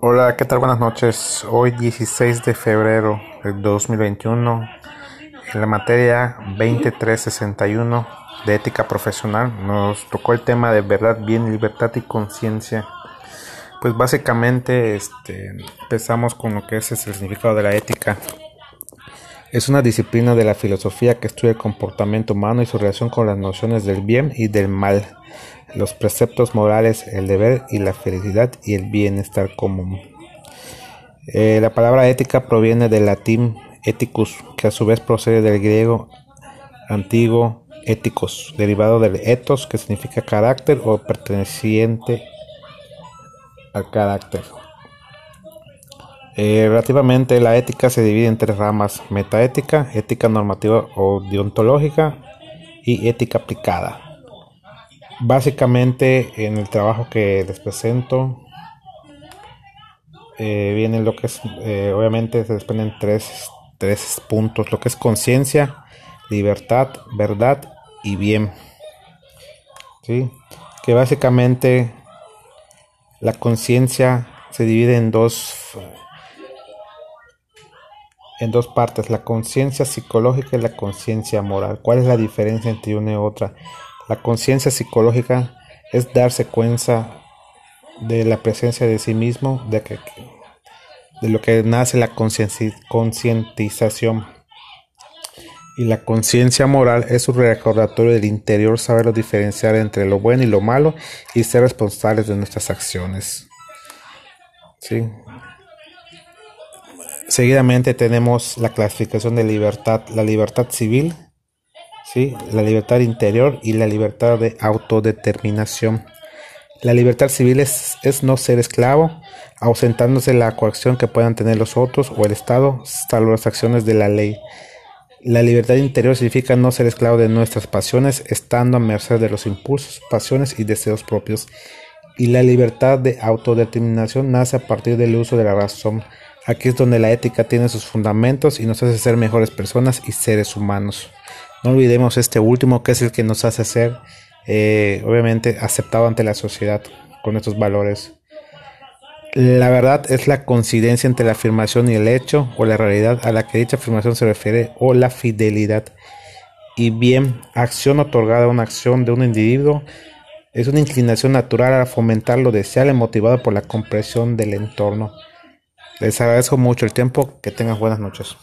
Hola, ¿qué tal? Buenas noches. Hoy 16 de febrero del 2021, en la materia 2361 de ética profesional, nos tocó el tema de verdad, bien, libertad y conciencia. Pues básicamente este, empezamos con lo que es el significado de la ética. Es una disciplina de la filosofía que estudia el comportamiento humano y su relación con las nociones del bien y del mal los preceptos morales, el deber y la felicidad y el bienestar común. Eh, la palabra ética proviene del latín ethicus, que a su vez procede del griego antiguo éticos, derivado del ethos, que significa carácter o perteneciente al carácter. Eh, relativamente la ética se divide en tres ramas, metaética, ética normativa o deontológica y ética aplicada. Básicamente en el trabajo que les presento eh, viene lo que es, eh, obviamente se desprenden tres, tres puntos, lo que es conciencia, libertad, verdad y bien. ¿Sí? Que básicamente la conciencia se divide en dos en dos partes, la conciencia psicológica y la conciencia moral. ¿Cuál es la diferencia entre una y otra? La conciencia psicológica es darse cuenta de la presencia de sí mismo, de, que, de lo que nace la concientización. Y la conciencia moral es un recordatorio del interior, saberlo diferenciar entre lo bueno y lo malo y ser responsables de nuestras acciones. ¿Sí? Seguidamente tenemos la clasificación de libertad, la libertad civil, la libertad interior y la libertad de autodeterminación. La libertad civil es, no ser esclavo, ausentándose la coacción que puedan tener los otros o el Estado, salvo las acciones de la ley. La libertad interior significa no ser esclavo de nuestras pasiones, estando a merced de los impulsos, pasiones y deseos propios. Y la libertad de autodeterminación nace a partir del uso de la razón. Aquí es donde la ética tiene sus fundamentos y nos hace ser mejores personas y seres humanos. No olvidemos este último que es el que nos hace ser, eh, obviamente, aceptado ante la sociedad con estos valores. La verdad es la coincidencia entre la afirmación y el hecho o la realidad a la que dicha afirmación se refiere o la fidelidad. Y bien, acción otorgada a una acción de un individuo es una inclinación natural a fomentar lo deseable motivado por la comprensión del entorno. Les agradezco mucho el tiempo, que tengan buenas noches.